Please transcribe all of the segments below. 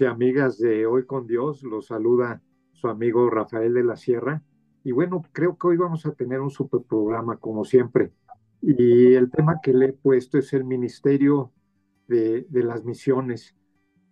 Y amigas de Hoy con Dios, los saluda su amigo Rafael de la Sierra. Y bueno, creo que hoy vamos a tener un super programa como siempre. Y el tema que le he puesto es el Ministerio de, de las Misiones.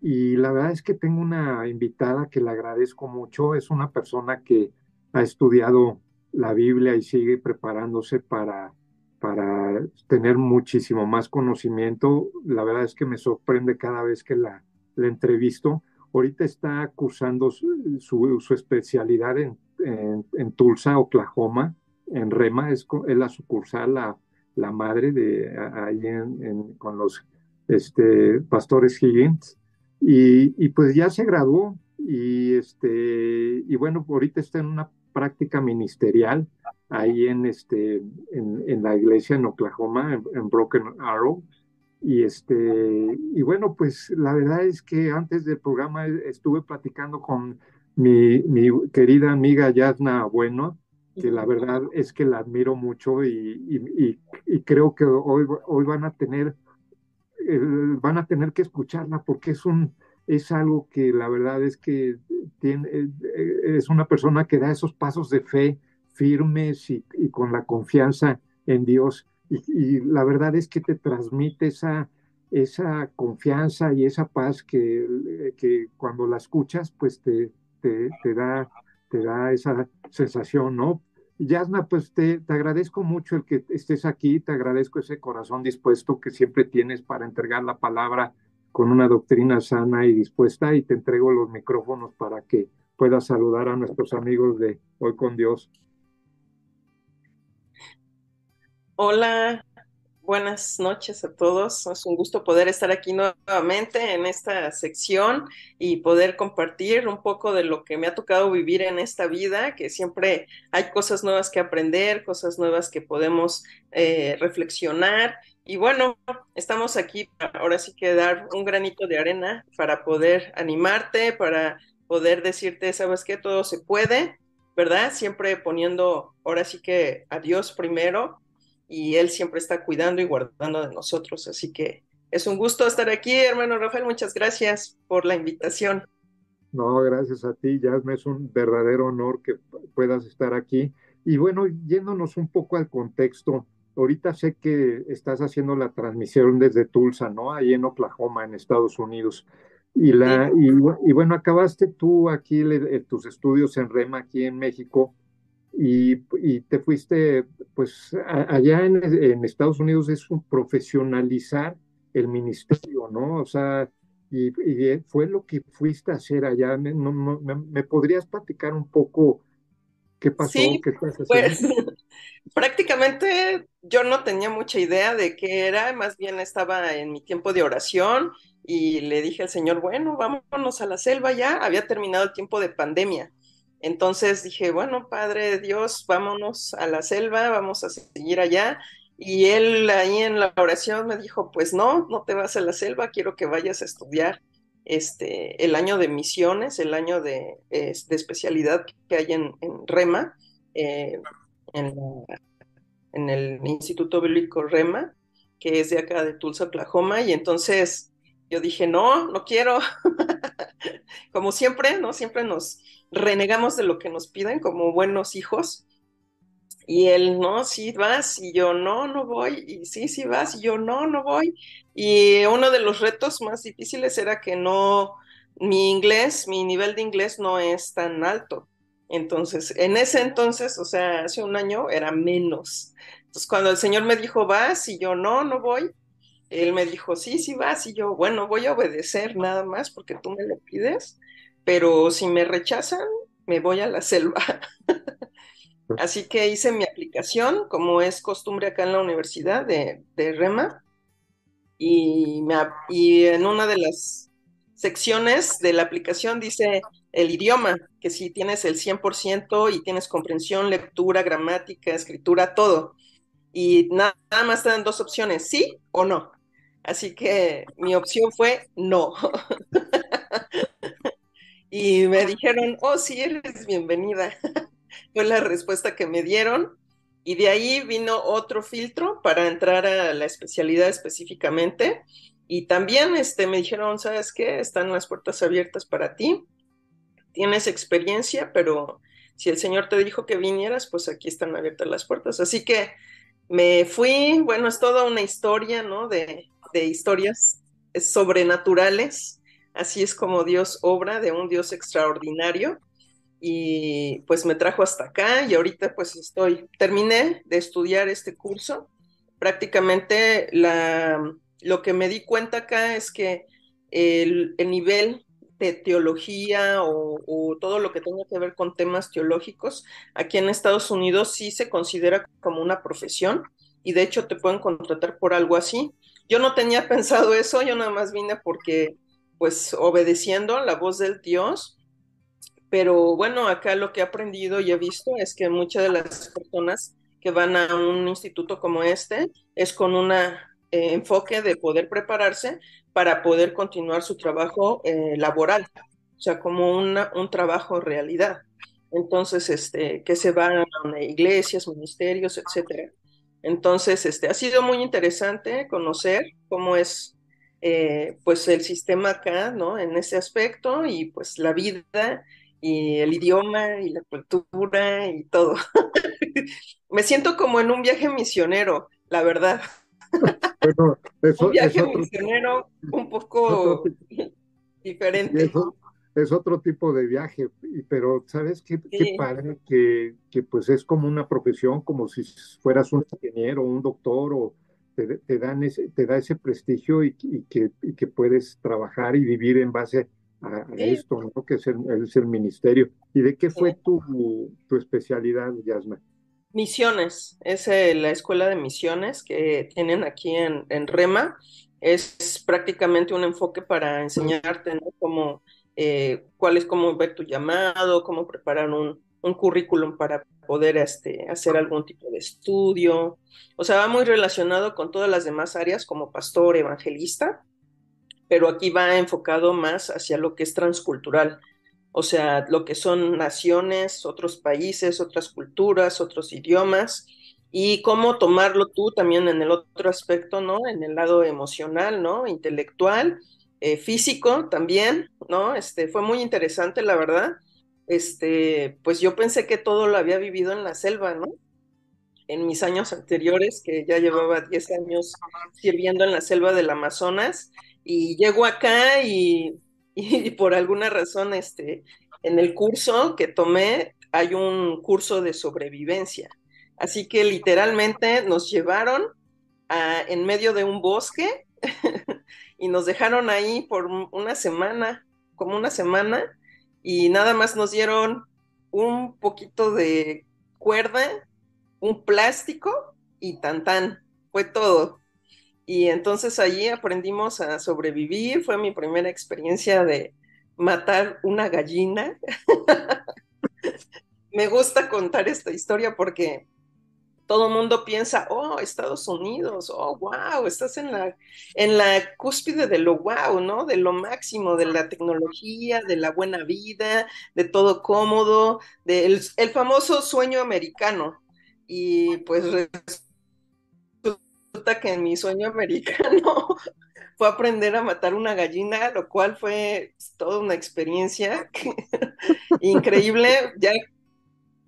Y la verdad es que tengo una invitada que le agradezco mucho. Es una persona que ha estudiado la Biblia y sigue preparándose para, para tener muchísimo más conocimiento. La verdad es que me sorprende cada vez que la, la entrevisto. Ahorita está cursando su, especialidad en, Tulsa, Oklahoma, en Rema, es, la sucursal, la, la madre de ahí en, con los este, pastores Higgins. Y, pues ya se graduó y, este, bueno, ahorita está en una práctica ministerial ahí en, este, en, la iglesia en Oklahoma, en Broken Arrow. Y, este, y bueno, pues la verdad es que antes del programa estuve platicando con mi, mi querida amiga Yasna Bueno, que la verdad es que la admiro mucho y, y, y creo que hoy, hoy van a tener van a tener que escucharla porque es un es algo que la verdad es que tiene, es una persona que da esos pasos de fe firmes y, y con la confianza en Dios y, la verdad es que te transmite esa, esa confianza y esa paz que, que cuando la escuchas, pues te, te, te, da, te da esa sensación, ¿no? Yasna, pues te, te, agradezco mucho el que estés aquí, te agradezco ese corazón dispuesto que siempre tienes para entregar la palabra con una doctrina sana y dispuesta y te entrego los micrófonos para que puedas saludar a nuestros amigos de Hoy con Dios. Hola, buenas noches a todos. Es un gusto poder estar aquí nuevamente en esta sección y poder compartir un poco de lo que me ha tocado vivir en esta vida, que siempre hay cosas nuevas que aprender, cosas nuevas que podemos eh, reflexionar. Y bueno, estamos aquí para ahora sí que dar un granito de arena para poder animarte, para poder decirte, sabes que todo se puede, ¿verdad? Siempre poniendo ahora sí que a Dios primero y Él siempre está cuidando y guardando de nosotros. Así que es un gusto estar aquí, hermano Rafael. Muchas gracias por la invitación. No, gracias a ti, Yasme. Es un verdadero honor que puedas estar aquí. Y bueno, yéndonos un poco al contexto, ahorita sé que estás haciendo la transmisión desde Tulsa, ¿no? Ahí en Oklahoma, en Estados Unidos. Y, la, y, y bueno, acabaste tú aquí le, tus estudios en REMA aquí en México y, y te fuiste, pues a, allá en, en, Estados Unidos es un profesionalizar el ministerio, ¿no? O sea, y, y fue lo que fuiste a hacer allá. ¿Me, no, me, me, podrías platicar un poco qué pasó? Sí, ¿Qué estás haciendo? Pues, prácticamente yo no tenía mucha idea de qué era, más bien estaba en mi tiempo de oración y le dije al Señor, bueno, vámonos a la selva ya, había terminado el tiempo de pandemia entonces dije, bueno, Padre Dios, vámonos a la selva, vamos a seguir allá. Y él ahí en la oración me dijo, pues no, no te vas a la selva, quiero que vayas a estudiar este, el año de misiones, el año de, de especialidad que hay en, REMA, eh, en, en, el Instituto Bíblico REMA, que es de acá de Tulsa, Oklahoma. Y entonces yo dije, no, no quiero. Como siempre, ¿no? Siempre nos renegamos de lo que nos piden como buenos hijos. Y él, no, sí vas, y yo, no, no voy, y sí, sí vas, y yo, no, no voy. Y uno de los retos más difíciles era que no, mi inglés, mi nivel de inglés no es tan alto. Entonces, en ese entonces, o sea, hace un año era menos. Entonces, cuando el Señor me dijo, vas, y yo, no, no voy, él me dijo, sí, sí vas, y yo, bueno, voy a obedecer nada más porque tú me lo pides pero si me rechazan, me voy a la selva. Así que hice mi aplicación, como es costumbre acá en la universidad de, de Rema, y, me, y en una de las secciones de la aplicación dice el idioma, que si tienes el 100% y tienes comprensión, lectura, gramática, escritura, todo. Y nada, nada más te dan dos opciones, sí o no. Así que mi opción fue no. y me dijeron, oh, sí, eres bienvenida. Fue la respuesta que me dieron. Y de ahí vino otro filtro para entrar a la especialidad específicamente. Y también este, me dijeron, ¿sabes qué? Están las puertas abiertas para ti. Tienes experiencia, pero si el Señor te dijo que vinieras, pues aquí están abiertas las puertas. Así que me fui, bueno, es toda una historia, ¿no? De, de historias sobrenaturales. Así es como Dios obra, de un Dios extraordinario y pues me trajo hasta acá y ahorita pues estoy, terminé de estudiar este curso. Prácticamente la, lo que me di cuenta acá es que el, nivel de teología o, o, todo lo que tenga que ver con temas teológicos, aquí en Estados Unidos sí se considera como una profesión y de hecho te pueden contratar por algo así. Yo no tenía pensado eso, yo nada más vine porque pues obedeciendo la voz del Dios, pero bueno, acá lo que he aprendido y he visto es que muchas de las personas que van a un instituto como este es con un eh, enfoque de poder prepararse para poder continuar su trabajo eh, laboral, o sea, como una, un trabajo realidad. Entonces, este, que se van a iglesias, ministerios, etcétera. Entonces, este, ha sido muy interesante conocer cómo es eh, pues el sistema acá, ¿no? En ese aspecto y pues la vida y el idioma y la cultura y todo. Me siento como en un viaje misionero, la verdad. un viaje misionero un poco diferente. Es, otro tipo de viaje, pero ¿sabes qué, qué padre? Que, que, pues es como una profesión, como si fueras un ingeniero, un doctor, o te, dan ese, te da ese prestigio y, que, y que puedes trabajar y vivir en base a, esto, ¿no? Que es el, es el, ministerio. ¿Y de qué fue tu, tu especialidad, Yasna? Misiones, es eh, la escuela de misiones que tienen aquí en, en, Rema. Es prácticamente un enfoque para enseñarte ¿no? cómo, eh, cuál es cómo ver tu llamado, cómo preparar un, un currículum para poder este, hacer algún tipo de estudio. O sea, va muy relacionado con todas las demás áreas como pastor, evangelista, pero aquí va enfocado más hacia lo que es transcultural, o sea, lo que son naciones, otros países, otras culturas, otros idiomas, y cómo tomarlo tú también en el otro aspecto, ¿no? En el lado emocional, ¿no? Intelectual, eh, físico también, ¿no? Este, fue muy interesante, la verdad. Este, pues yo pensé que todo lo había vivido en la selva, ¿no? En mis años anteriores, que ya llevaba 10 años sirviendo en la selva del Amazonas, y llego acá y, por alguna razón, este, en el curso que tomé hay un curso de sobrevivencia. Así que literalmente nos llevaron a, en medio de un bosque y nos dejaron ahí por una semana, como una semana, y nada más nos dieron un poquito de cuerda, un plástico y tan tan. Fue todo. Y entonces allí aprendimos a sobrevivir. Fue mi primera experiencia de matar una gallina. Me gusta contar esta historia porque todo el mundo piensa, oh, Estados Unidos, oh, wow, estás en la, en la cúspide de lo wow, ¿no? De lo máximo, de la tecnología, de la buena vida, de todo cómodo, del el famoso sueño americano. Y pues resulta que en mi sueño americano fue aprender a matar una gallina, lo cual fue toda una experiencia increíble. Ya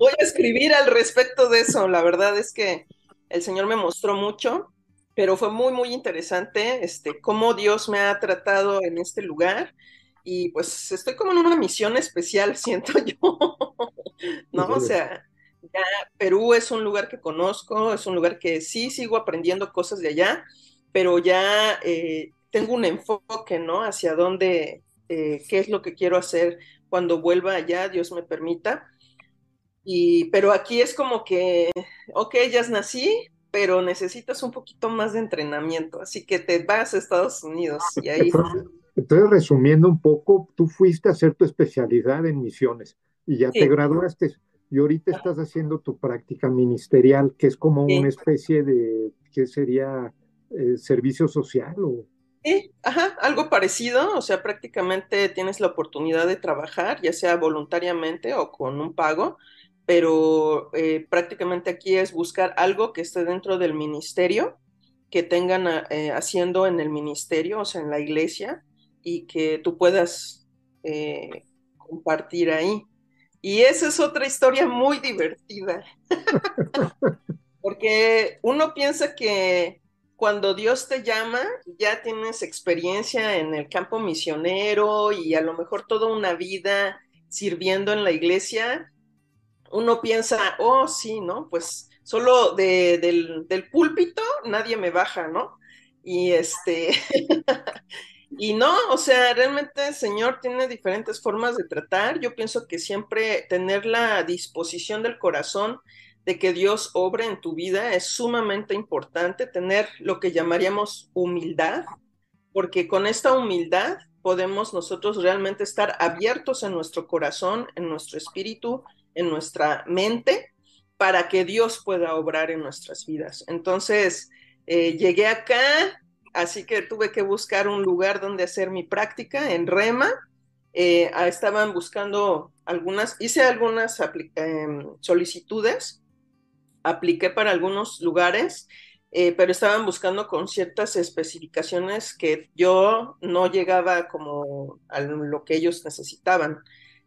voy a escribir al respecto de eso. La verdad es que el Señor me mostró mucho, pero fue muy, muy interesante este, cómo Dios me ha tratado en este lugar. Y pues estoy como en una misión especial, siento yo. ¿No? O sea, ya Perú es un lugar que conozco, es un lugar que sí sigo aprendiendo cosas de allá, pero ya eh, tengo un enfoque, ¿no? Hacia dónde, eh, qué es lo que quiero hacer cuando vuelva allá, Dios me permita. Y, pero aquí es como que, ok, ya nací, pero necesitas un poquito más de entrenamiento, así que te vas a Estados Unidos y ahí... Entonces, resumiendo un poco, tú fuiste a hacer tu especialidad en misiones y ya te graduaste y ahorita estás haciendo tu práctica ministerial, que es como una especie de, ¿qué sería? Eh, ¿Servicio social o...? Sí, ajá, algo parecido, o sea, prácticamente tienes la oportunidad de trabajar, ya sea voluntariamente o con un pago, pero eh, prácticamente aquí es buscar algo que esté dentro del ministerio que tengan eh, haciendo en el ministerio, o sea, en la iglesia, y que tú puedas eh, compartir ahí. Y esa es otra historia muy divertida, porque uno piensa que cuando Dios te llama, ya tienes experiencia en el campo misionero y a lo mejor toda una vida sirviendo en la iglesia, uno piensa, oh, sí, ¿no? Pues solo del, del púlpito nadie me baja, ¿no? Y este, y no, o sea, realmente el Señor tiene diferentes formas de tratar. Yo pienso que siempre tener la disposición del corazón de que Dios obre en tu vida es sumamente importante, tener lo que llamaríamos humildad, porque con esta humildad podemos nosotros realmente estar abiertos en nuestro corazón, en nuestro espíritu, en nuestra mente para que Dios pueda obrar en nuestras vidas. Entonces, eh, llegué acá, así que tuve que buscar un lugar donde hacer mi práctica en Rema. Eh, ah, estaban buscando algunas, hice algunas em, solicitudes, apliqué para algunos lugares, eh, pero estaban buscando con ciertas especificaciones que yo no llegaba como a lo que ellos necesitaban.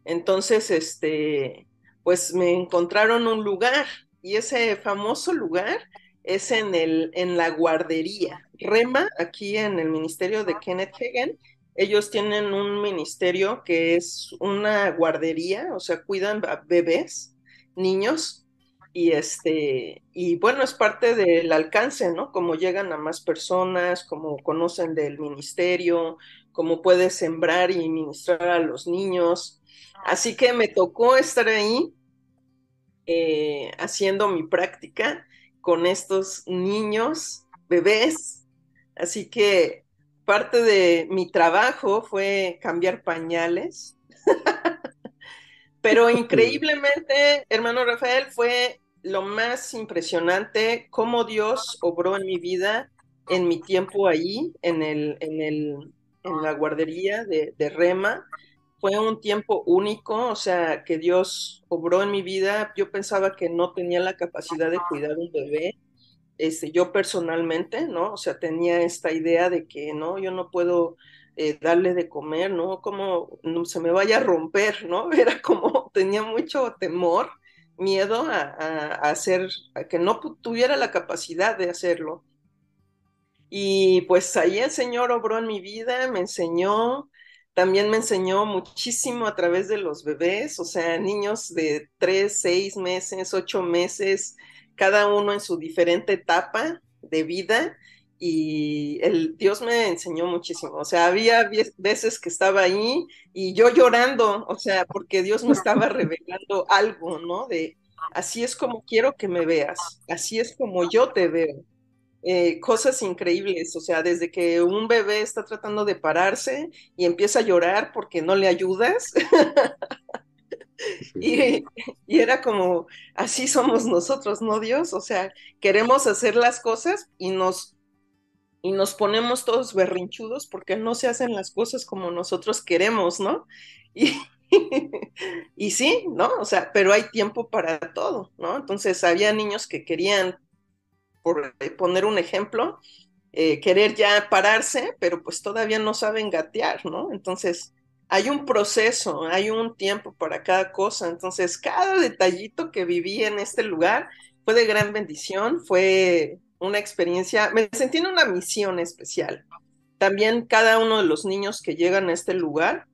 Entonces, este, pues me encontraron un lugar y ese famoso lugar es en, el, en la guardería. Rema, aquí en el ministerio de Kenneth Hagen, ellos tienen un ministerio que es una guardería, o sea, cuidan a bebés, niños, y este, y bueno, es parte del alcance, ¿no? Como llegan a más personas, como conocen del ministerio, cómo puedes sembrar y ministrar a los niños. Así que me tocó estar ahí eh, haciendo mi práctica con estos niños, bebés. Así que parte de mi trabajo fue cambiar pañales. Pero increíblemente, hermano Rafael, fue lo más impresionante cómo Dios obró en mi vida en mi tiempo ahí, en, el, en, el, en la guardería de, de Rema fue un tiempo único, o sea, que Dios obró en mi vida. Yo pensaba que no tenía la capacidad de cuidar un bebé, este, yo personalmente, ¿no? O sea, tenía esta idea de que no, yo no puedo eh, darle de comer, ¿no? Como se me vaya a romper, ¿no? Era como, tenía mucho temor, miedo a, a hacer, a que no tuviera la capacidad de hacerlo. Y pues ahí el Señor obró en mi vida, me enseñó, también me enseñó muchísimo a través de los bebés, o sea, niños de tres, seis meses, ocho meses, cada uno en su diferente etapa de vida. Y el Dios me enseñó muchísimo. O sea, había veces que estaba ahí y yo llorando, o sea, porque Dios me estaba revelando algo, ¿no? De así es como quiero que me veas, así es como yo te veo. Eh, cosas increíbles, o sea, desde que un bebé está tratando de pararse y empieza a llorar porque no le ayudas. y, era como, así somos nosotros, ¿no, Dios? O sea, queremos hacer las cosas y nos, y nos ponemos todos berrinchudos porque no se hacen las cosas como nosotros queremos, ¿no? Y, y sí, ¿no? O sea, pero hay tiempo para todo, ¿no? Entonces había niños que querían por poner un ejemplo, eh, querer ya pararse, pero pues todavía no saben gatear, ¿no? Entonces, hay un proceso, hay un tiempo para cada cosa. Entonces, cada detallito que viví en este lugar fue de gran bendición, fue una experiencia, me sentí en una misión especial. También cada uno de los niños que llegan a este lugar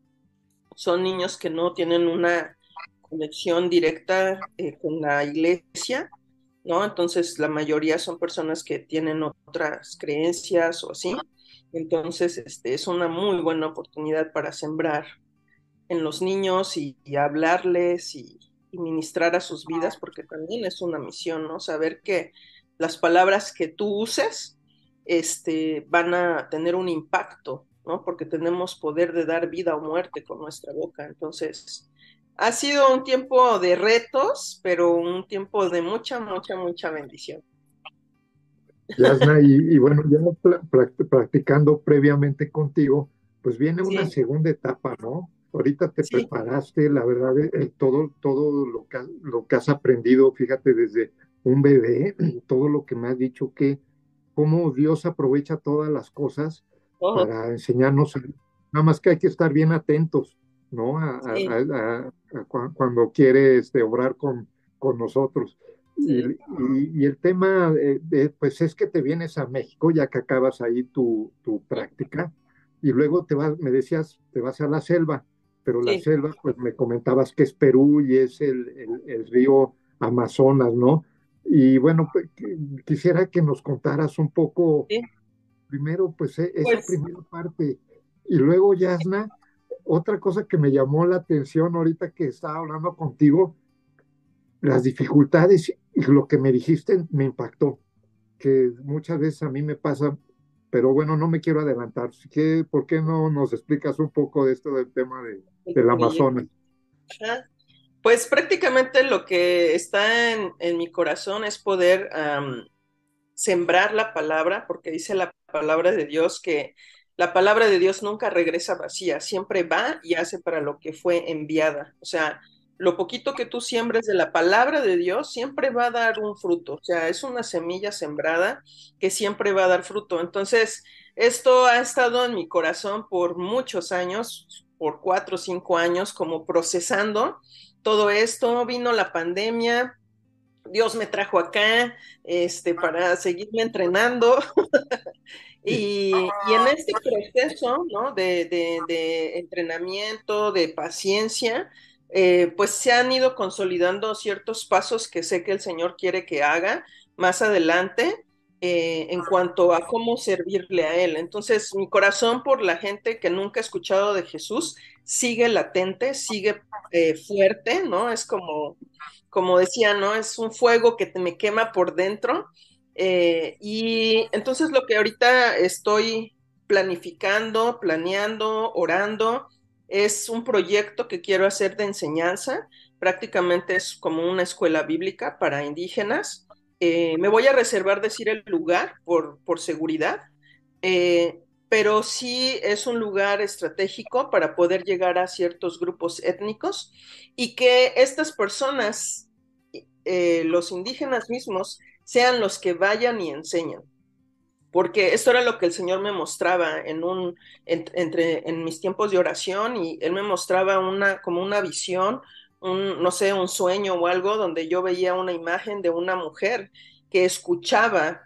son niños que no tienen una conexión directa eh, con la iglesia, ¿no? Entonces, la mayoría son personas que tienen otras creencias o así. Entonces, este, es una muy buena oportunidad para sembrar en los niños y, hablarles y, ministrar a sus vidas, porque también es una misión, ¿no? Saber que las palabras que tú uses este, van a tener un impacto, ¿no? Porque tenemos poder de dar vida o muerte con nuestra boca. Entonces, ha sido un tiempo de retos, pero un tiempo de mucha, mucha, mucha bendición. Yasna, y, bueno, ya practicando previamente contigo, pues viene una segunda etapa, ¿no? Ahorita te preparaste, la verdad, todo, todo lo, que, lo que has aprendido, fíjate, desde un bebé, todo lo que me has dicho que cómo Dios aprovecha todas las cosas para enseñarnos, nada más que hay que estar bien atentos, ¿no? A, cuando quiere este, obrar con, con nosotros. Y, el tema, de, pues es que te vienes a México ya que acabas ahí tu, tu práctica y luego te vas, me decías, te vas a la selva, pero la selva, pues me comentabas que es Perú y es el, el, río Amazonas, ¿no? Y bueno, pues, quisiera que nos contaras un poco, primero, pues e, esa pues primera parte, y luego, Yasna, otra cosa que me llamó la atención ahorita que estaba hablando contigo, las dificultades y lo que me dijiste me impactó, que muchas veces a mí me pasa, pero bueno, no me quiero adelantar. ¿Qué, ¿Por qué no nos explicas un poco de esto del tema de, del Amazonas? Pues prácticamente lo que está en, en mi corazón es poder sembrar la palabra, porque dice la palabra de Dios que la palabra de Dios nunca regresa vacía, siempre va y hace para lo que fue enviada. O sea, lo poquito que tú siembres de la palabra de Dios siempre va a dar un fruto, o sea, es una semilla sembrada que siempre va a dar fruto. Entonces, esto ha estado en mi corazón por muchos años, por cuatro o cinco años, como procesando todo esto. Vino la pandemia, Dios me trajo acá este, para seguirme entrenando. y, en este proceso ¿no? de, entrenamiento, de paciencia, eh, pues se han ido consolidando ciertos pasos que sé que el Señor quiere que haga más adelante eh, en cuanto a cómo servirle a Él. Entonces, mi corazón por la gente que nunca ha escuchado de Jesús sigue latente, sigue eh, fuerte, ¿no? Es como, como decía, ¿no? Es un fuego que me quema por dentro. Y entonces lo que ahorita estoy planificando, planeando, orando, es un proyecto que quiero hacer de enseñanza, prácticamente es como una escuela bíblica para indígenas. Eh, me voy a reservar decir el lugar por, por seguridad, eh, pero sí es un lugar estratégico para poder llegar a ciertos grupos étnicos y que estas personas, eh, los indígenas mismos, sean los que vayan y enseñan porque esto era lo que el Señor me mostraba en un entre en mis tiempos de oración y él me mostraba una como una visión, no sé, un sueño o algo donde yo veía una imagen de una mujer que escuchaba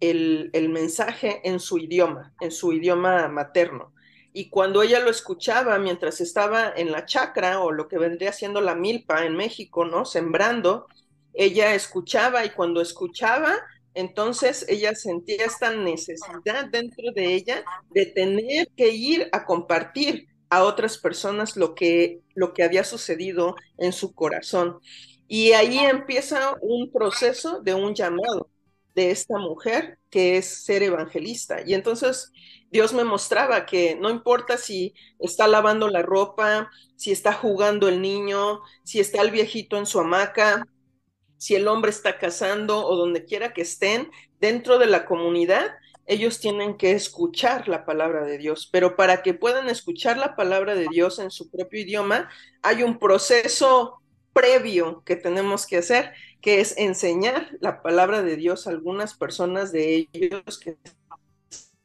el, el mensaje en su idioma, en su idioma materno. Y cuando ella lo escuchaba mientras estaba en la chacra o lo que vendría siendo la milpa en México, ¿no? Sembrando, ella escuchaba y cuando escuchaba entonces ella sentía esta necesidad dentro de ella de tener que ir a compartir a otras personas lo que, lo que había sucedido en su corazón. Y ahí empieza un proceso de un llamado de esta mujer que es ser evangelista. Y entonces Dios me mostraba que no importa si está lavando la ropa, si está jugando el niño, si está el viejito en su hamaca, si el hombre está casando o donde quiera que estén, dentro de la comunidad, ellos tienen que escuchar la palabra de Dios, pero para que puedan escuchar la palabra de Dios en su propio idioma, hay un proceso previo que tenemos que hacer, que es enseñar la palabra de Dios a algunas personas de ellos que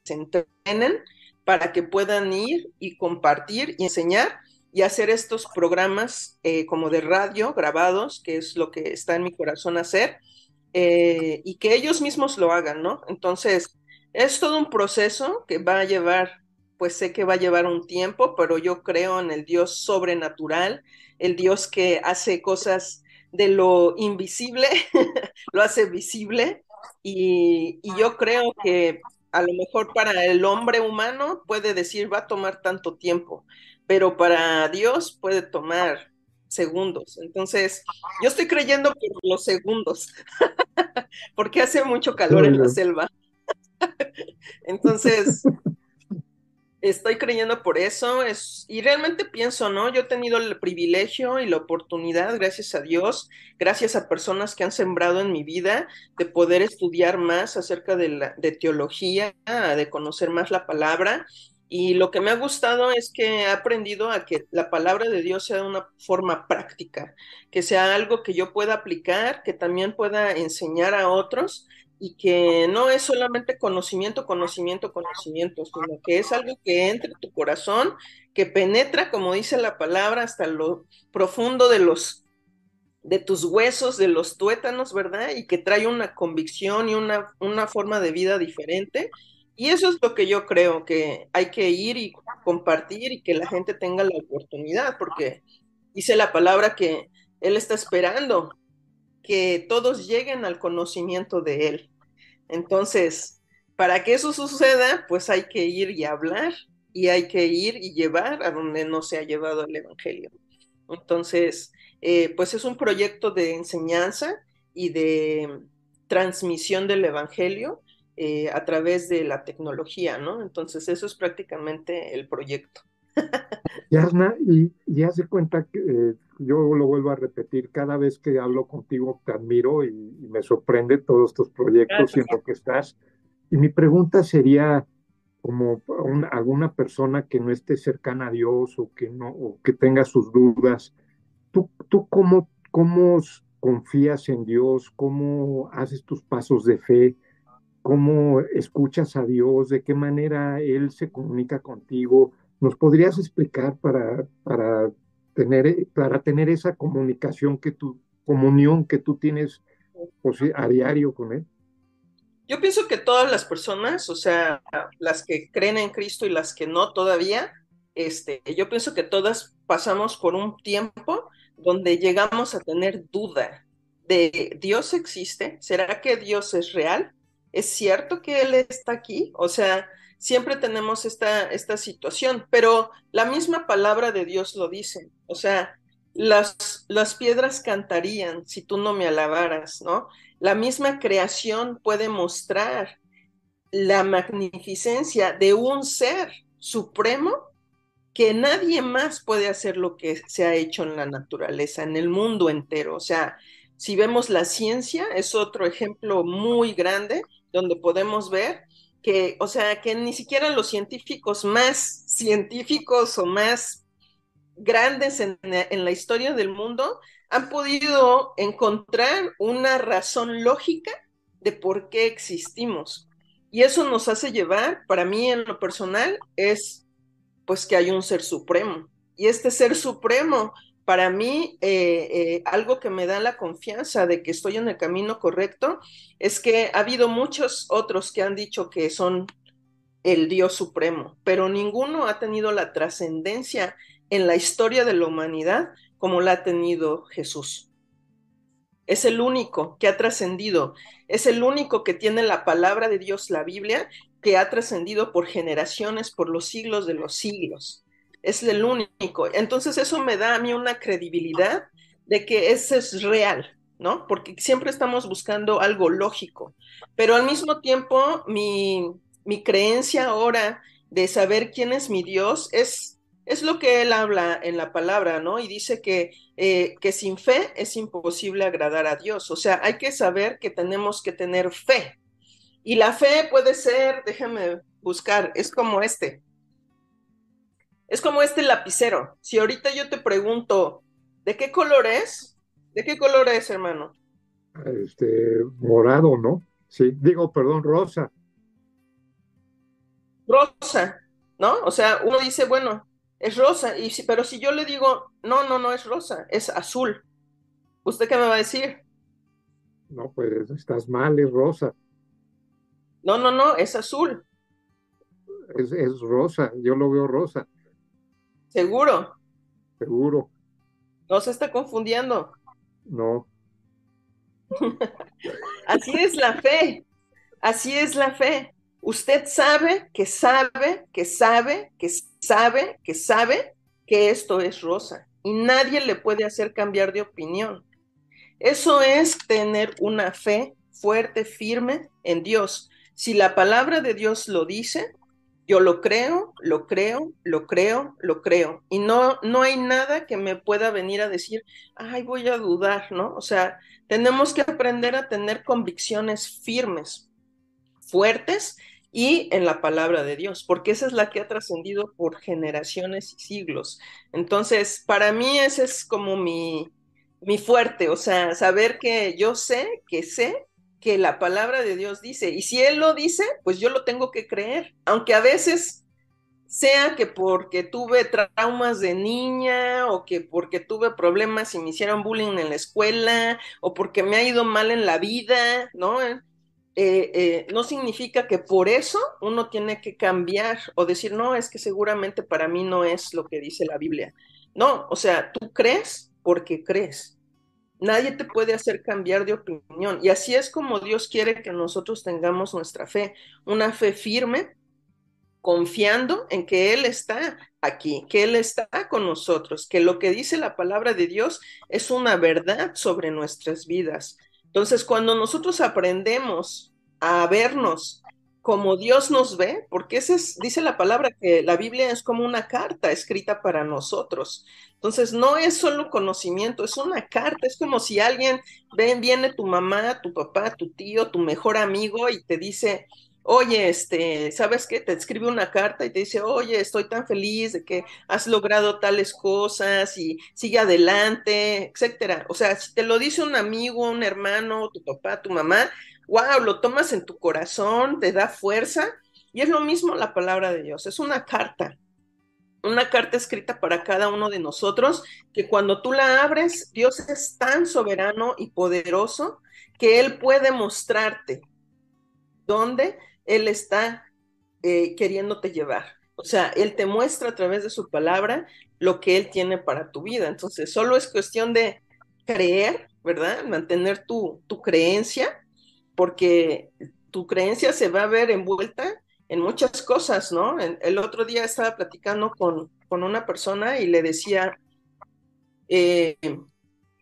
se entrenen para que puedan ir y compartir y enseñar y hacer estos programas eh, como de radio grabados, que es lo que está en mi corazón hacer, eh, y que ellos mismos lo hagan, ¿no? Entonces, es todo un proceso que va a llevar, pues sé que va a llevar un tiempo, pero yo creo en el Dios sobrenatural, el Dios que hace cosas de lo invisible, lo hace visible, y, y yo creo que a lo mejor para el hombre humano puede decir va a tomar tanto tiempo, pero para Dios puede tomar segundos. Entonces, yo estoy creyendo por los segundos, porque hace mucho calor en la selva. Entonces, estoy creyendo por eso, es, y realmente pienso, ¿no? Yo he tenido el privilegio y la oportunidad, gracias a Dios, gracias a personas que han sembrado en mi vida, de poder estudiar más acerca de, la, de teología, de conocer más la palabra, y lo que me ha gustado es que he aprendido a que la palabra de Dios sea de una forma práctica, que sea algo que yo pueda aplicar, que también pueda enseñar a otros, y que no es solamente conocimiento, conocimiento, conocimiento, sino que es algo que entra en tu corazón, que penetra, como dice la palabra, hasta lo profundo de los de tus huesos, de los tuétanos, ¿verdad? Y que trae una convicción y una, una forma de vida diferente. Y eso es lo que yo creo que hay que ir y compartir y que la gente tenga la oportunidad, porque dice la palabra que Él está esperando que todos lleguen al conocimiento de Él. Entonces, para que eso suceda, pues hay que ir y hablar y hay que ir y llevar a donde no se ha llevado el Evangelio. Entonces, eh, pues es un proyecto de enseñanza y de transmisión del Evangelio eh, a través de la tecnología, ¿no? Entonces, eso es prácticamente el proyecto. Yasna, y, ya se cuenta que eh, yo lo vuelvo a repetir, cada vez que hablo contigo te admiro y, me sorprende todos tus proyectos y en lo que estás. Y mi pregunta sería, como alguna persona que no esté cercana a Dios o que no o que tenga sus dudas, ¿tú, tú cómo, cómo confías en Dios? ¿Cómo haces tus pasos de fe? ¿Cómo escuchas a Dios? ¿De qué manera Él se comunica contigo? ¿Nos podrías explicar para, para, tener, para tener esa comunicación que tu comunión que tú tienes pues, a diario con Él? Yo pienso que todas las personas, o sea, las que creen en Cristo y las que no todavía, este, yo pienso que todas pasamos por un tiempo donde llegamos a tener duda de Dios existe, ¿será que Dios es real? ¿Es cierto que Él está aquí? O sea, siempre tenemos esta, esta situación, pero la misma palabra de Dios lo dice, o sea, las, las piedras cantarían si tú no me alabaras, ¿no? La misma creación puede mostrar la magnificencia de un ser supremo que nadie más puede hacer lo que se ha hecho en la naturaleza, en el mundo entero. O sea, si vemos la ciencia, es otro ejemplo muy grande donde podemos ver que, o sea, que ni siquiera los científicos más científicos o más grandes en, la historia del mundo han podido encontrar una razón lógica de por qué existimos. Y eso nos hace llevar, para mí en lo personal, es pues que hay un ser supremo. Y este ser supremo, para mí, eh, eh, algo que me da la confianza de que estoy en el camino correcto, es que ha habido muchos otros que han dicho que son el Dios supremo, pero ninguno ha tenido la trascendencia en la historia de la humanidad como la ha tenido Jesús. Es el único que ha trascendido, es el único que tiene la palabra de Dios, la Biblia, que ha trascendido por generaciones, por los siglos de los siglos. Es el único. Entonces eso me da a mí una credibilidad de que ese es real, ¿no? Porque siempre estamos buscando algo lógico, pero al mismo tiempo mi, mi creencia ahora de saber quién es mi Dios es, es lo que él habla en la palabra, ¿no? Y dice que, eh, que sin fe es imposible agradar a Dios. O sea, hay que saber que tenemos que tener fe. Y la fe puede ser, déjame buscar, es como este. Es como este lapicero. Si ahorita yo te pregunto, ¿de qué color es? ¿De qué color es, hermano? Este, morado, ¿no? Sí, digo, perdón, rosa. Rosa, ¿no? O sea, uno dice, bueno, es rosa, y si, pero si yo le digo, no, no, no es rosa, es azul, ¿usted qué me va a decir? No, pues estás mal, es rosa. No, no, no, es azul. Es, es rosa, yo lo veo rosa. ¿Seguro? Seguro. No se está confundiendo. No. Así es la fe. Así es la fe. Usted sabe que sabe, que sabe, que sabe, que sabe que esto es rosa y nadie le puede hacer cambiar de opinión. Eso es tener una fe fuerte, firme en Dios. Si la palabra de Dios lo dice, yo lo creo, lo creo, lo creo, lo creo. Y no, no hay nada que me pueda venir a decir, ay, voy a dudar, ¿no? O sea, tenemos que aprender a tener convicciones firmes, fuertes y en la palabra de Dios, porque esa es la que ha trascendido por generaciones y siglos. Entonces, para mí ese es como mi, mi fuerte, o sea, saber que yo sé, que sé que la palabra de Dios dice. Y si Él lo dice, pues yo lo tengo que creer, aunque a veces sea que porque tuve traumas de niña o que porque tuve problemas y me hicieron bullying en la escuela o porque me ha ido mal en la vida, ¿no? Eh, eh, no significa que por eso uno tiene que cambiar o decir, no, es que seguramente para mí no es lo que dice la Biblia. No, o sea, tú crees porque crees. Nadie te puede hacer cambiar de opinión. Y así es como Dios quiere que nosotros tengamos nuestra fe, una fe firme, confiando en que Él está aquí, que Él está con nosotros, que lo que dice la palabra de Dios es una verdad sobre nuestras vidas. Entonces, cuando nosotros aprendemos a vernos como Dios nos ve, porque ese es, dice la palabra que la Biblia es como una carta escrita para nosotros. Entonces, no es solo conocimiento, es una carta, es como si alguien ven, viene tu mamá, tu papá, tu tío, tu mejor amigo y te dice, oye, este, ¿sabes qué? Te escribe una carta y te dice, oye, estoy tan feliz de que has logrado tales cosas y sigue adelante, etcétera. O sea, si te lo dice un amigo, un hermano, tu papá, tu mamá, wow, lo tomas en tu corazón, te da fuerza. Y es lo mismo la palabra de Dios, es una carta, una carta escrita para cada uno de nosotros, que cuando tú la abres, Dios es tan soberano y poderoso que Él puede mostrarte dónde Él está eh, queriéndote llevar. O sea, Él te muestra a través de su palabra lo que Él tiene para tu vida. Entonces, solo es cuestión de creer, ¿verdad? Mantener tu, tu creencia porque tu creencia se va a ver envuelta en muchas cosas, ¿no? El otro día estaba platicando con, con una persona y le decía, eh,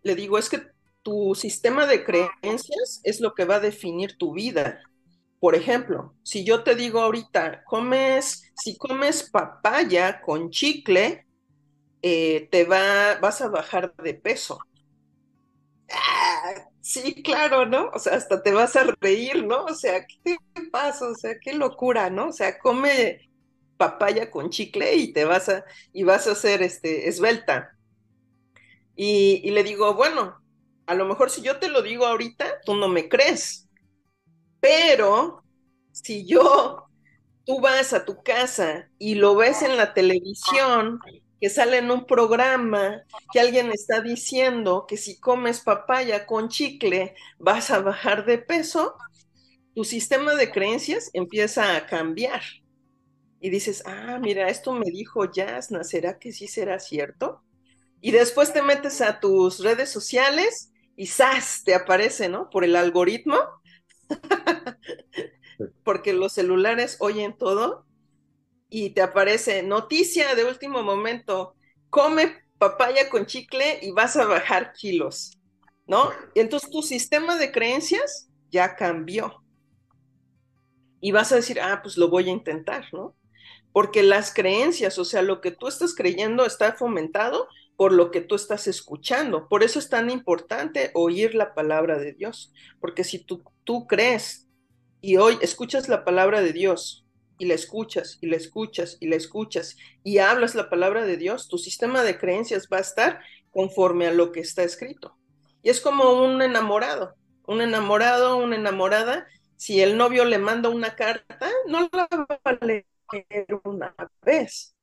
le digo, es que tu sistema de creencias es lo que va a definir tu vida. Por ejemplo, si yo te digo ahorita, comes, si comes papaya con chicle, eh, te va, vas a bajar de peso. Ah, Sí, claro, ¿no? O sea, hasta te vas a reír, ¿no? O sea, ¿qué pasa? O sea, qué locura, ¿no? O sea, come papaya con chicle y te vas a, y vas a hacer este, esbelta. Y, y le digo, bueno, a lo mejor si yo te lo digo ahorita, tú no me crees. Pero si yo, tú vas a tu casa y lo ves en la televisión que sale en un programa que alguien está diciendo que si comes papaya con chicle vas a bajar de peso, tu sistema de creencias empieza a cambiar. Y dices, ah, mira, esto me dijo Jasna, ¿será que sí será cierto? Y después te metes a tus redes sociales y ¡zas! te aparece, ¿no? Por el algoritmo. Porque los celulares oyen todo y te aparece noticia de último momento, come papaya con chicle y vas a bajar kilos, ¿no? Y entonces tu sistema de creencias ya cambió. Y vas a decir, ah, pues lo voy a intentar, ¿no? Porque las creencias, o sea, lo que tú estás creyendo está fomentado por lo que tú estás escuchando. Por eso es tan importante oír la palabra de Dios. Porque si tú, tú crees y hoy escuchas la palabra de Dios y la escuchas y la escuchas y la escuchas y hablas la palabra de Dios, tu sistema de creencias va a estar conforme a lo que está escrito. Y es como un enamorado, un enamorado, una enamorada, si el novio le manda una carta, no la va a leer una vez,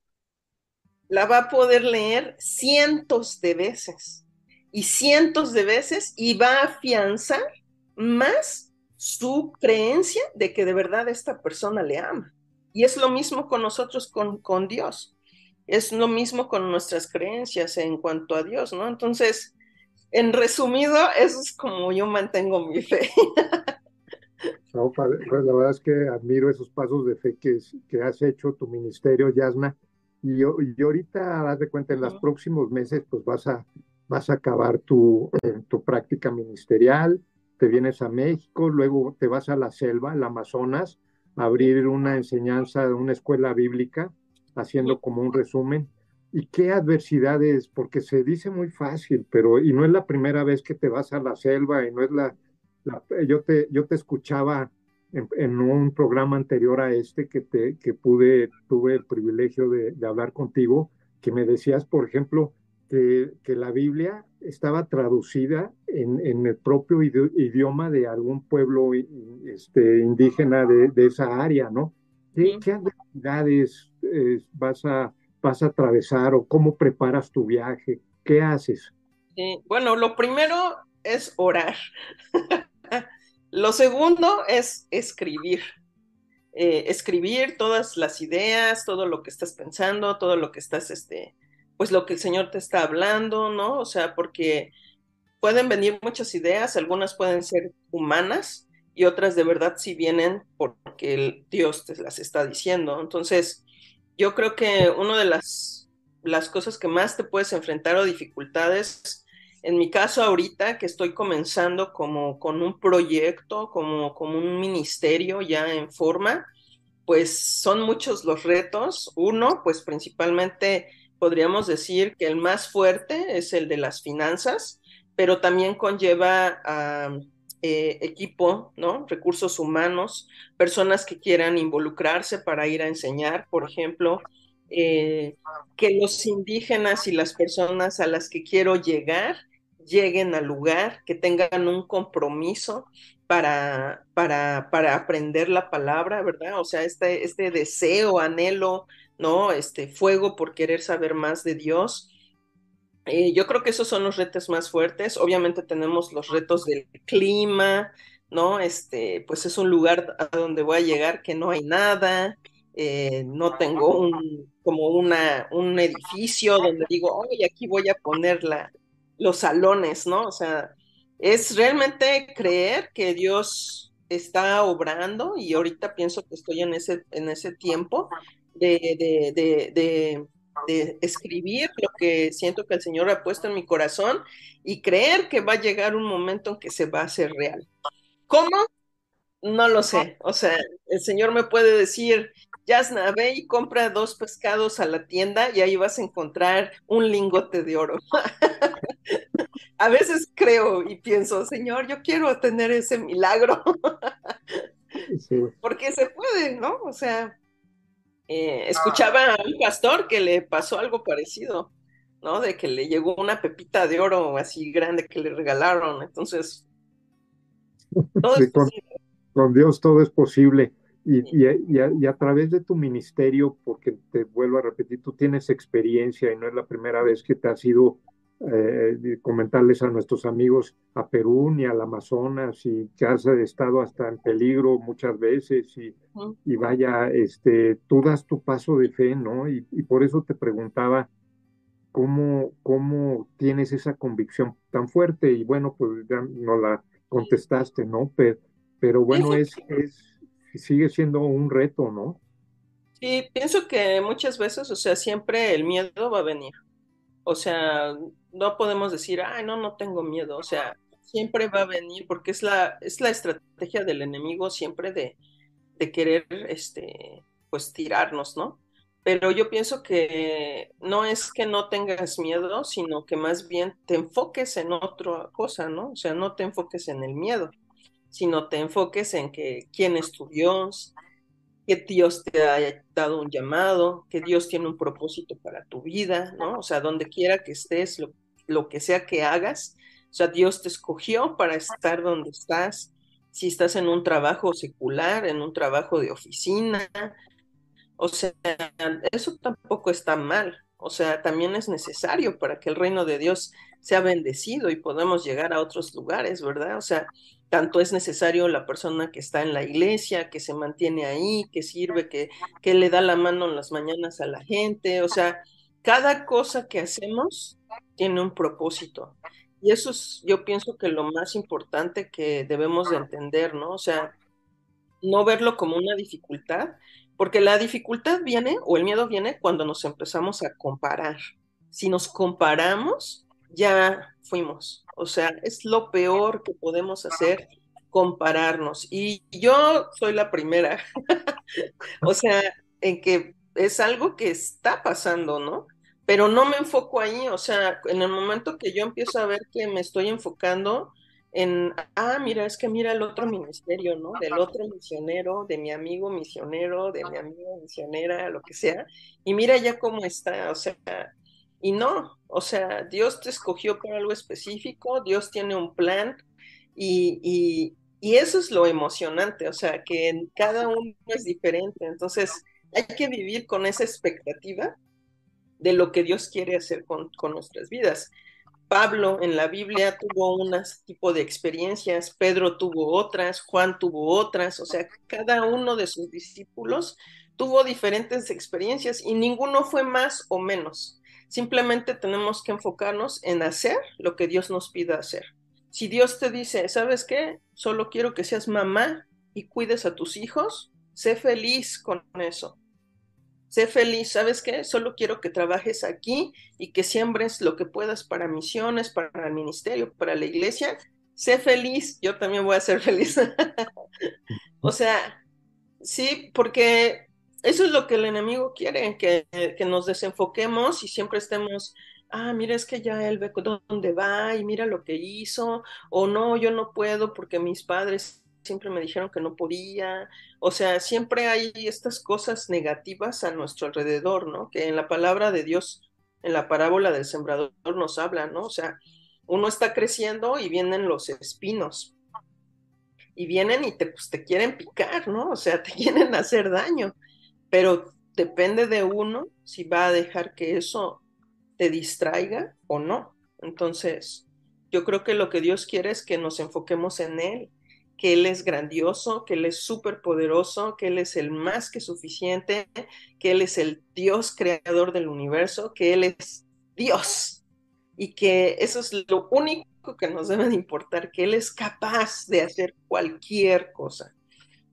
la va a poder leer cientos de veces y cientos de veces y va a afianzar más su creencia de que de verdad esta persona le ama. Y es lo mismo con nosotros, con, con Dios. Es lo mismo con nuestras creencias en cuanto a Dios, ¿no? Entonces, en resumido, eso es como yo mantengo mi fe. No, pues la verdad es que admiro esos pasos de fe que, que has hecho tu ministerio, Yasna. Y, y ahorita, haz de cuenta, en los próximos meses, pues vas a, vas a acabar tu, eh, tu práctica ministerial, te vienes a México, luego te vas a la selva, al Amazonas, abrir una enseñanza de una escuela bíblica, haciendo como un resumen. ¿Y qué adversidades? Porque se dice muy fácil, pero y no es la primera vez que te vas a la selva y no es la, yo te yo te escuchaba en, un programa anterior a este que te que pude tuve el privilegio de, de hablar contigo que me decías, por ejemplo, que, la Biblia estaba traducida en, el propio idioma de algún pueblo este, indígena de, esa área, ¿no? ¿Qué, actividades eh, vas, a, vas a atravesar o cómo preparas tu viaje? ¿Qué haces? bueno, lo primero es orar. lo segundo es escribir. Eh, escribir todas las ideas, todo lo que estás pensando, todo lo que estás, este, pues lo que el Señor te está hablando, ¿no? O sea, porque pueden venir muchas ideas, algunas pueden ser humanas y otras de verdad sí vienen porque el Dios te las está diciendo. Entonces, yo creo que una de las, las cosas que más te puedes enfrentar o dificultades, en mi caso ahorita que estoy comenzando como con un proyecto, como, como un ministerio ya en forma, pues son muchos los retos. Uno, pues principalmente podríamos decir que el más fuerte es el de las finanzas, pero también conlleva eh, equipo, ¿no? Recursos humanos, personas que quieran involucrarse para ir a enseñar, por ejemplo, eh, que los indígenas y las personas a las que quiero llegar lleguen al lugar, que tengan un compromiso para, para, para aprender la palabra, ¿verdad? O sea, este, este deseo, anhelo ¿no? Este fuego por querer saber más de Dios. Eh, yo creo que esos son los retos más fuertes. Obviamente tenemos los retos del clima, ¿no? Este, pues es un lugar a donde voy a llegar que no hay nada, eh, no tengo un, como una, un edificio donde digo, oye, aquí voy a poner la, los salones, ¿no? O sea, es realmente creer que Dios está obrando y ahorita pienso que estoy en ese, en ese tiempo de, de, de, de, escribir lo que siento que el Señor ha puesto en mi corazón y creer que va a llegar un momento en que se va a hacer real. ¿Cómo? No lo sé. O sea, el Señor me puede decir, Yasna, ve y compra dos pescados a la tienda y ahí vas a encontrar un lingote de oro. a veces creo y pienso, Señor, yo quiero tener ese milagro. Porque se puede, ¿no? O sea, eh, escuchaba a un pastor que le pasó algo parecido, ¿no? De que le llegó una pepita de oro así grande que le regalaron. Entonces, con, Dios todo es posible. Y, y, a, través de tu ministerio, porque te vuelvo a repetir, tú tienes experiencia y no es la primera vez que te has ido eh, comentarles a nuestros amigos a Perú ni al Amazonas y que has estado hasta en peligro muchas veces y, y vaya, este, tú das tu paso de fe, ¿no? Y, por eso te preguntaba cómo, cómo tienes esa convicción tan fuerte y bueno, pues ya no la contestaste, ¿no? Pero, pero bueno, es, es, sigue siendo un reto, ¿no? Sí, pienso que muchas veces, o sea, siempre el miedo va a venir. O sea, no podemos decir, ay, no, no tengo miedo. O sea, siempre va a venir porque es la, es la estrategia del enemigo siempre de, de querer, este, pues tirarnos, ¿no? Pero yo pienso que no es que no tengas miedo, sino que más bien te enfoques en otra cosa, ¿no? O sea, no te enfoques en el miedo, sino te enfoques en que quién es tu Dios, que Dios te haya dado un llamado, que Dios tiene un propósito para tu vida, ¿no? O sea, donde quiera que estés, lo, que sea que hagas, o sea, Dios te escogió para estar donde estás. Si estás en un trabajo secular, en un trabajo de oficina, o sea, eso tampoco está mal. O sea, también es necesario para que el reino de Dios sea bendecido y podamos llegar a otros lugares, ¿verdad? O sea, tanto es necesario la persona que está en la iglesia, que se mantiene ahí, que sirve, que, que le da la mano en las mañanas a la gente, o sea, cada cosa que hacemos tiene un propósito. Y eso es, yo pienso que lo más importante que debemos de entender, ¿no? O sea, no verlo como una dificultad, porque la dificultad viene o el miedo viene cuando nos empezamos a comparar. Si nos comparamos, ya fuimos. O sea, es lo peor que podemos hacer, compararnos. Y yo soy la primera. o sea, en que es algo que está pasando, ¿no? Pero no me enfoco ahí, o sea, en el momento que yo empiezo a ver que me estoy enfocando en, ah, mira, es que mira el otro ministerio, ¿no? Del otro misionero, de mi amigo misionero, de mi amiga misionera, lo que sea, y mira ya cómo está, o sea, Y no, o sea, Dios te escogió por algo específico, Dios tiene un plan y, y, eso es lo emocionante, o sea, que cada uno es diferente. Entonces, hay que vivir con esa expectativa de lo que Dios quiere hacer con, con nuestras vidas. Pablo en la Biblia tuvo un tipo de experiencias, Pedro tuvo otras, Juan tuvo otras, o sea, cada uno de sus discípulos tuvo diferentes experiencias y ninguno fue más o menos. Simplemente tenemos que enfocarnos en hacer lo que Dios nos pida hacer. Si Dios te dice, ¿sabes qué? Solo quiero que seas mamá y cuides a tus hijos, sé feliz con eso. Sé feliz, ¿sabes qué? Solo quiero que trabajes aquí y que siembres lo que puedas para misiones, para el ministerio, para la iglesia. Sé feliz, yo también voy a ser feliz. o sea, sí, porque eso es lo que el enemigo quiere, que, que, nos desenfoquemos y siempre estemos, ah, mira, es que ya él ve dónde va y mira lo que hizo, o no, yo no puedo porque mis padres siempre me dijeron que no podía, o sea, siempre hay estas cosas negativas a nuestro alrededor, ¿no? Que en la palabra de Dios, en la parábola del sembrador nos habla, ¿no? O sea, uno está creciendo y vienen los espinos, y vienen y te, pues, quieren picar, ¿no? O sea, te quieren hacer daño pero depende de uno si va a dejar que eso te distraiga o no. Entonces, yo creo que lo que Dios quiere es que nos enfoquemos en Él, que Él es grandioso, que Él es súper poderoso, que Él es el más que suficiente, que Él es el Dios creador del universo, que Él es Dios y que eso es lo único que nos debe de importar, que Él es capaz de hacer cualquier cosa.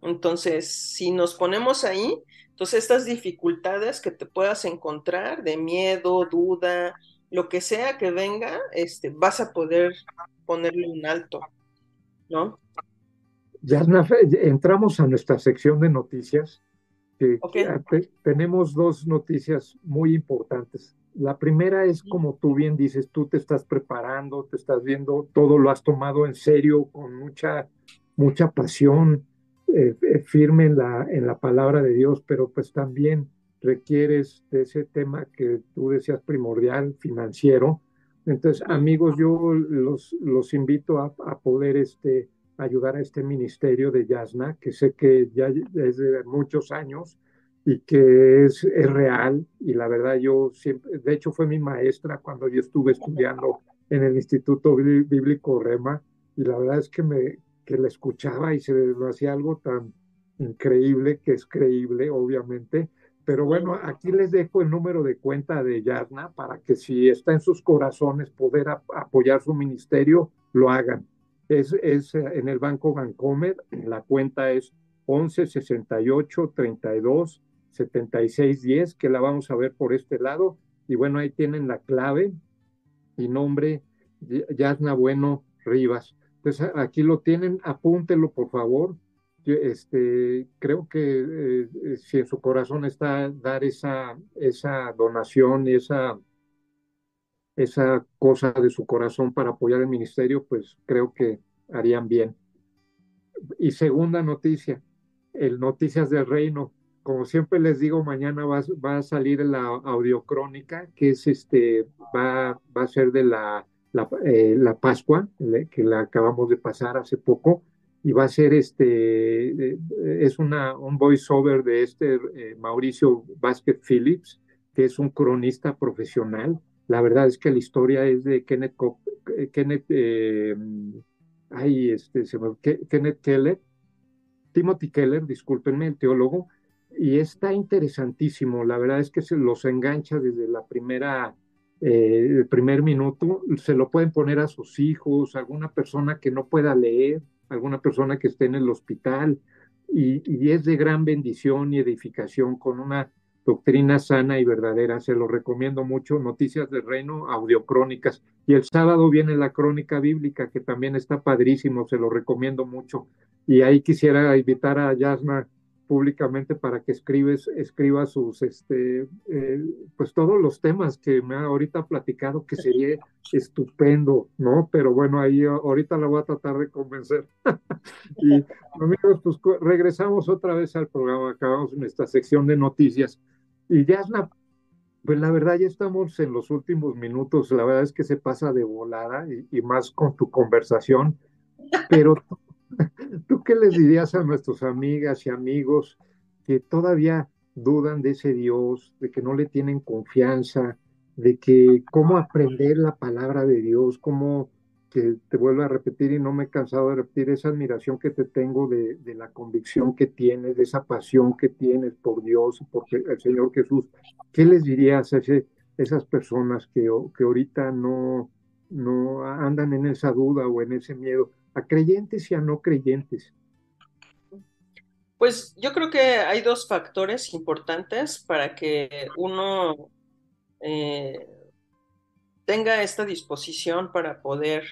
Entonces, si nos ponemos ahí, entonces, estas dificultades que te puedas encontrar de miedo, duda, lo que sea que venga, este, vas a poder ponerle un alto, ¿no? Ya entramos a nuestra sección de noticias. Que, tenemos dos noticias muy importantes. La primera es, como tú bien dices, tú te estás preparando, te estás viendo, todo lo has tomado en serio, con mucha, mucha pasión, eh, eh, firme en la, en la palabra de Dios, pero pues también requieres de ese tema que tú decías primordial, financiero. Entonces, amigos, yo los, los invito a, a poder este, ayudar a este ministerio de Yasna, que sé que ya es de muchos años y que es, es real. Y la verdad, yo siempre, de hecho, fue mi maestra cuando yo estuve estudiando en el Instituto Bíblico Rema. Y la verdad es que me, que la escuchaba y se me hacía algo tan increíble que es creíble, obviamente. Pero bueno, aquí les dejo el número de cuenta de Yarna para que si está en sus corazones poder apoyar su ministerio, lo hagan. Es, es eh, en el Banco Bancomer, la cuenta es 11 68 32 76 10, que la vamos a ver por este lado. Y bueno, ahí tienen la clave y nombre, Yasna Bueno Rivas. Entonces, aquí lo tienen, apúntelo por favor. Este, creo que eh, eh, si en su corazón está dar esa, esa donación, esa, esa cosa de su corazón para apoyar el ministerio, pues creo que harían bien. Y segunda noticia, el Noticias del Reino. Como siempre les digo, mañana va, a salir la audiocrónica, que es este, va, va a ser de la eh, la, Pascua, que la acabamos de pasar hace poco, y va a ser este, eh, es una, un voiceover de este eh, Mauricio Vázquez Phillips, que es un cronista profesional. La verdad es que la historia es de Kenneth, Kenneth, ay, este, Kenneth Keller, Timothy Keller, discúlpenme, el teólogo, y está interesantísimo. La verdad es que se los engancha desde la primera eh, el primer minuto, se lo pueden poner a sus hijos, alguna persona que no pueda leer, alguna persona que esté en el hospital, y, y, es de gran bendición y edificación con una doctrina sana y verdadera. Se lo recomiendo mucho. Noticias del Reino, audiocrónicas. Y el sábado viene la crónica bíblica, que también está padrísimo, se lo recomiendo mucho. Y ahí quisiera invitar a Yasna públicamente para que escribes, escriba sus, este, eh, pues todos los temas que me ha ahorita platicado, que sería estupendo, ¿no? Pero bueno, ahí ahorita la voy a tratar de convencer. y amigos, pues regresamos otra vez al programa, acabamos en esta sección de noticias. Y Yasna, Pues la verdad ya estamos en los últimos minutos, la verdad es que se pasa de volada y, más con tu conversación, pero tú, ¿tú qué les dirías a nuestras amigas y amigos que todavía dudan de ese Dios, de que no le tienen confianza, de que cómo aprender la palabra de Dios, cómo que te vuelvo a repetir y no me he cansado de repetir esa admiración que te tengo de, la convicción que tienes, de esa pasión que tienes por Dios, por el Señor Jesús. ¿Qué les dirías a esas personas que, que ahorita no, no andan en esa duda o en ese miedo, a creyentes y a no creyentes? Pues yo creo que hay dos factores importantes para que uno eh, tenga esta disposición para poder,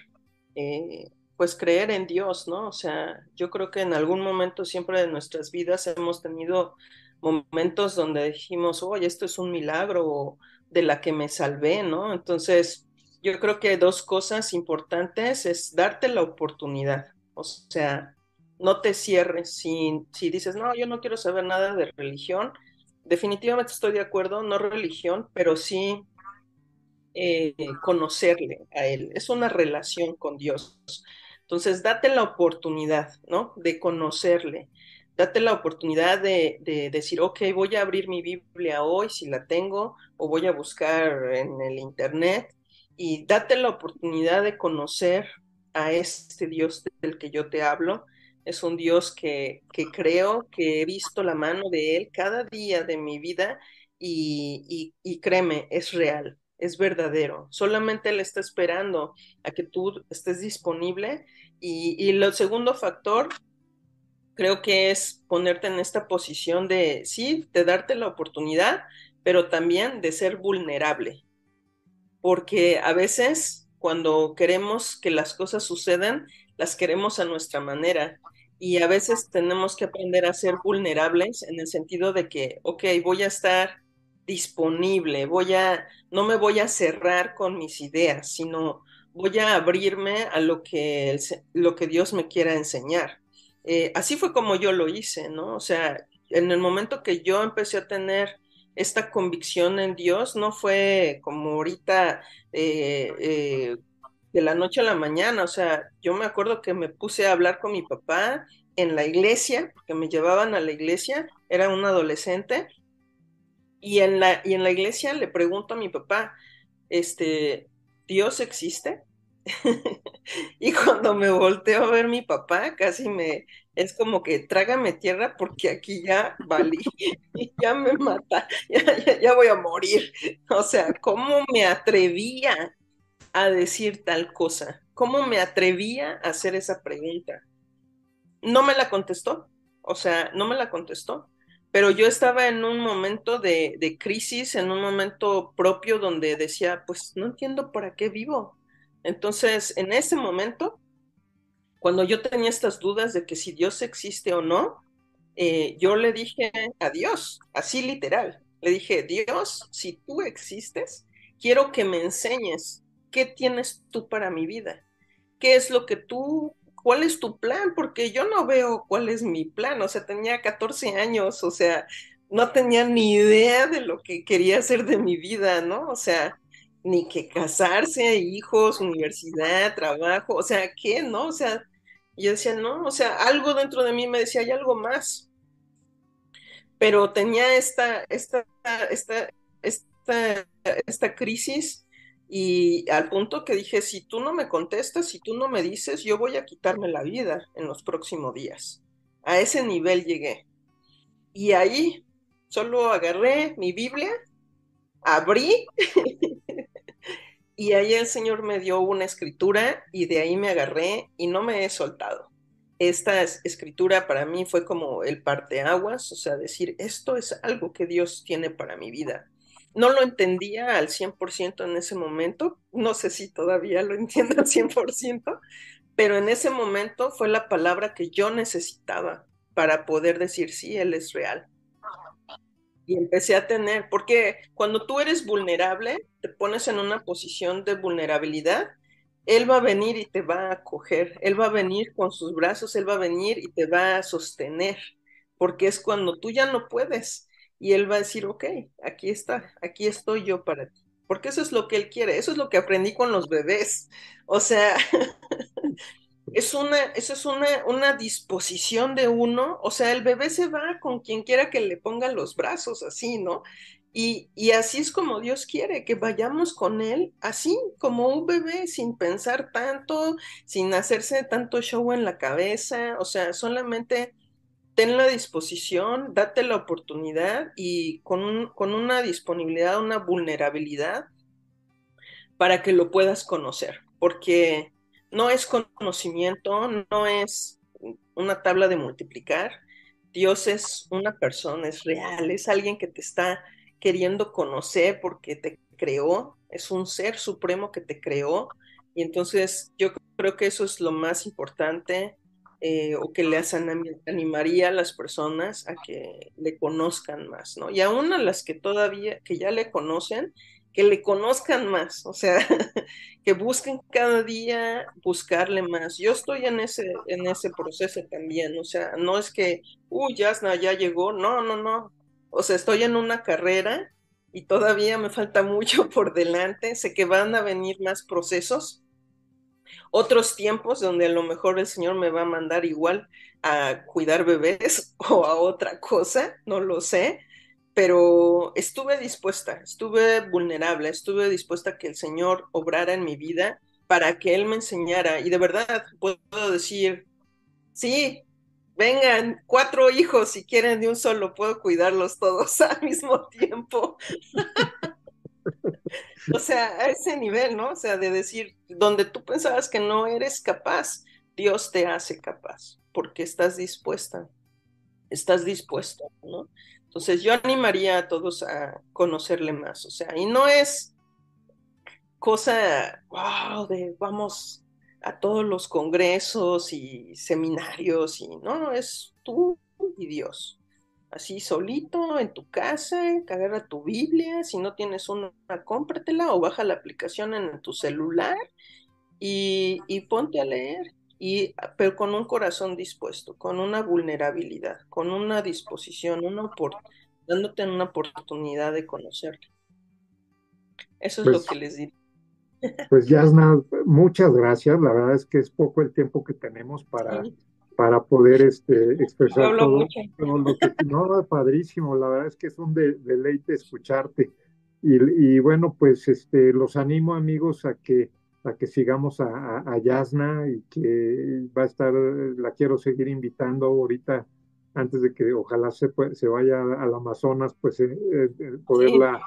eh, pues, creer en Dios, ¿no? O sea, yo creo que en algún momento siempre de nuestras vidas hemos tenido momentos donde dijimos, oye, esto es un milagro de la que me salvé, ¿no? Entonces, yo creo que dos cosas importantes es darte la oportunidad, o sea, no te cierres. Si, si dices, no, yo no quiero saber nada de religión, definitivamente estoy de acuerdo, no religión, pero sí eh, conocerle a Él. Es una relación con Dios. Entonces, date la oportunidad, ¿no? De conocerle. Date la oportunidad de, de, decir, ok, voy a abrir mi Biblia hoy si la tengo, o voy a buscar en el Internet, y date la oportunidad de conocer a este Dios del que yo te hablo, es un Dios que, que creo que he visto la mano de Él cada día de mi vida y, y, créeme, es real, es verdadero. Solamente Él está esperando a que tú estés disponible. Y, y el segundo factor, creo que es ponerte en esta posición de, sí, de darte la oportunidad, pero también de ser vulnerable. Porque a veces cuando queremos que las cosas sucedan, las queremos a nuestra manera y a veces tenemos que aprender a ser vulnerables en el sentido de que, ok, voy a estar disponible, voy a, no me voy a cerrar con mis ideas, sino voy a abrirme a lo que, lo que Dios me quiera enseñar. Eh, así fue como yo lo hice, ¿no? O sea, en el momento que yo empecé a tener esta convicción en Dios, no fue como ahorita eh, eh, de la noche a la mañana. O sea, yo me acuerdo que me puse a hablar con mi papá en la iglesia, porque me llevaban a la iglesia, era un adolescente, y en la, y en la iglesia le pregunto a mi papá, este, ¿Dios existe? y cuando me volteo a ver mi papá, casi me, es como que trágame tierra porque aquí ya valí, ya me mata, ya, ya voy a morir. O sea, ¿cómo me atrevía a decir tal cosa? ¿Cómo me atrevía a hacer esa pregunta? No me la contestó, o sea, no me la contestó, pero yo estaba en un momento de, crisis, en un momento propio donde decía, pues no entiendo para qué vivo. Entonces, en ese momento, cuando yo tenía estas dudas de que si Dios existe o no, eh, yo le dije a Dios, así literal, le dije, Dios, si tú existes, quiero que me enseñes ¿qué tienes tú para mi vida? ¿Qué es lo que tú, cuál es tu plan? Porque yo no veo cuál es mi plan, o sea, tenía 14 años, o sea, no tenía ni idea de lo que quería hacer de mi vida, ¿no? O sea, ni que casarse, hijos, universidad, trabajo, o sea, ¿qué? ¿No? O sea, yo decía, no, o sea, algo dentro de mí me decía, hay algo más. Pero tenía esta, esta, esta, esta, esta crisis y al punto que dije, si tú no me contestas, si tú no me dices, yo voy a quitarme la vida en los próximos días. A ese nivel llegué. Y ahí solo agarré mi Biblia, abrí y ahí el Señor me dio una escritura y de ahí me agarré y no me he soltado. Esta escritura para mí fue como el parteaguas, o sea, decir, esto es algo que Dios tiene para mi vida no lo entendía al 100% en ese momento, no sé si todavía lo entiendo al 100%, pero en ese momento fue la palabra que yo necesitaba para poder decir, sí, Él es real. Y empecé a tener, porque cuando tú eres vulnerable, te pones en una posición de vulnerabilidad, Él va a venir y te va a acoger, Él va a venir con sus brazos, Él va a venir y te va a sostener, porque es cuando tú ya no puedes y él va a decir, ok, aquí está, aquí estoy yo para ti. Porque eso es lo que él quiere, eso es lo que aprendí con los bebés. O sea, es una, eso es una, una disposición de uno, o sea, el bebé se va con quien quiera que le ponga los brazos, así, ¿no? Y, y, así es como Dios quiere, que vayamos con Él, así como un bebé, sin pensar tanto, sin hacerse tanto show en la cabeza, o sea, solamente ten la disposición, date la oportunidad y con, con una disponibilidad, una vulnerabilidad para que lo puedas conocer, porque no es conocimiento, no es una tabla de multiplicar. Dios es una persona, es real, es alguien que te está queriendo conocer porque te creó, es un ser supremo que te creó. Y entonces yo creo que eso es lo más importante eh, o que les animaría a las personas a que le conozcan más, ¿no? Y aún a las que todavía, que ya le conocen, que le conozcan más, o sea, que busquen cada día buscarle más. Yo estoy en ese, en ese proceso también, o sea, no es que, uy, Yasna ya llegó, no, no, no, o sea, estoy en una carrera y todavía me falta mucho por delante, sé que van a venir más procesos, otros tiempos donde a lo mejor el Señor me va a mandar igual a cuidar bebés o a otra cosa, no lo sé, pero estuve dispuesta, estuve vulnerable, estuve dispuesta a que el Señor obrara en mi vida para que Él me enseñara. Y de verdad puedo decir, sí, vengan cuatro hijos si quieren de un solo, puedo cuidarlos todos al mismo tiempo. O sea, a ese nivel, ¿no? O sea, de decir, donde tú pensabas que no eres capaz, Dios te hace capaz, porque estás dispuesta, estás dispuesto, ¿no? Entonces yo animaría a todos a conocerle más, o sea, y no es cosa, wow, de vamos a todos los congresos y seminarios, y no, es tú y Dios así solito en tu casa, agarra tu Biblia, si no tienes una, cómpratela o baja la aplicación en tu celular y, ponte a leer, y, pero con un corazón dispuesto, con una vulnerabilidad, con una disposición, una dándote una oportunidad de conocerle. Eso es lo pues que les digo. Pues Yasna, muchas gracias. La verdad es que es poco el tiempo que tenemos para para poder este, expresar todo, lo que... No, padrísimo, la verdad es que es un deleite escucharte. Y, bueno, pues este, los animo amigos a que, a que sigamos a, a, Yasna y que va a estar, la quiero seguir invitando ahorita antes de que ojalá se, se vaya al Amazonas, pues eh, eh, poderla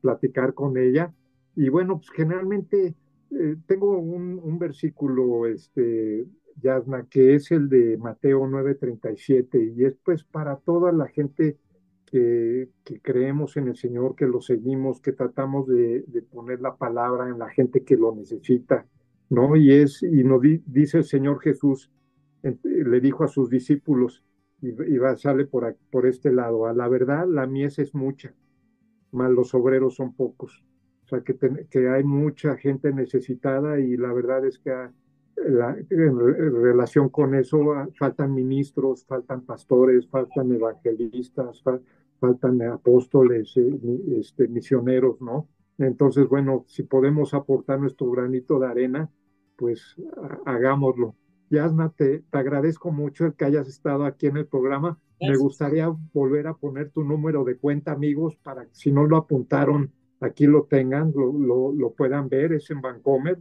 platicar con ella. Y bueno, pues generalmente eh, tengo un, un, versículo este, Yasna, que es el de Mateo 9:37, y es pues para toda la gente que, que, creemos en el Señor, que lo seguimos, que tratamos de, poner la palabra en la gente que lo necesita, ¿no? Y es, y nos dice el Señor Jesús, le dijo a sus discípulos, y, va, sale por, por este lado, a la verdad la mies es mucha, mas los obreros son pocos. O sea, que, que hay mucha gente necesitada y la verdad es que en relación con eso ah, faltan ministros, faltan pastores, faltan evangelistas, faltan apóstoles, eh, este, misioneros, ¿no? Entonces, bueno, si podemos aportar nuestro granito de arena, pues hagámoslo. Yasna, te, te, agradezco mucho el que hayas estado aquí en el programa. Me gustaría volver a poner tu número de cuenta, amigos, para que si no lo apuntaron, aquí lo tengan, lo, lo, lo puedan ver. Es en Vancomer,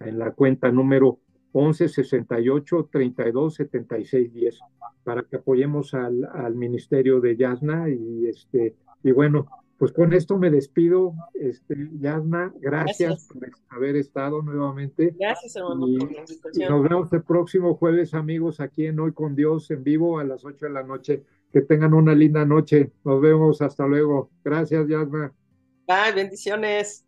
en la cuenta número 11 68 32 76 10 para que apoyemos al, al ministerio de Yasna y este y bueno pues con esto me despido. Este Yasna gracias, por haber estado nuevamente. Gracias hermano y, por la y nos vemos el próximo jueves amigos aquí en Hoy con Dios en vivo a las 8 de la noche. Que tengan una linda noche. Nos vemos. Hasta luego. Gracias Yasna. Bye bendiciones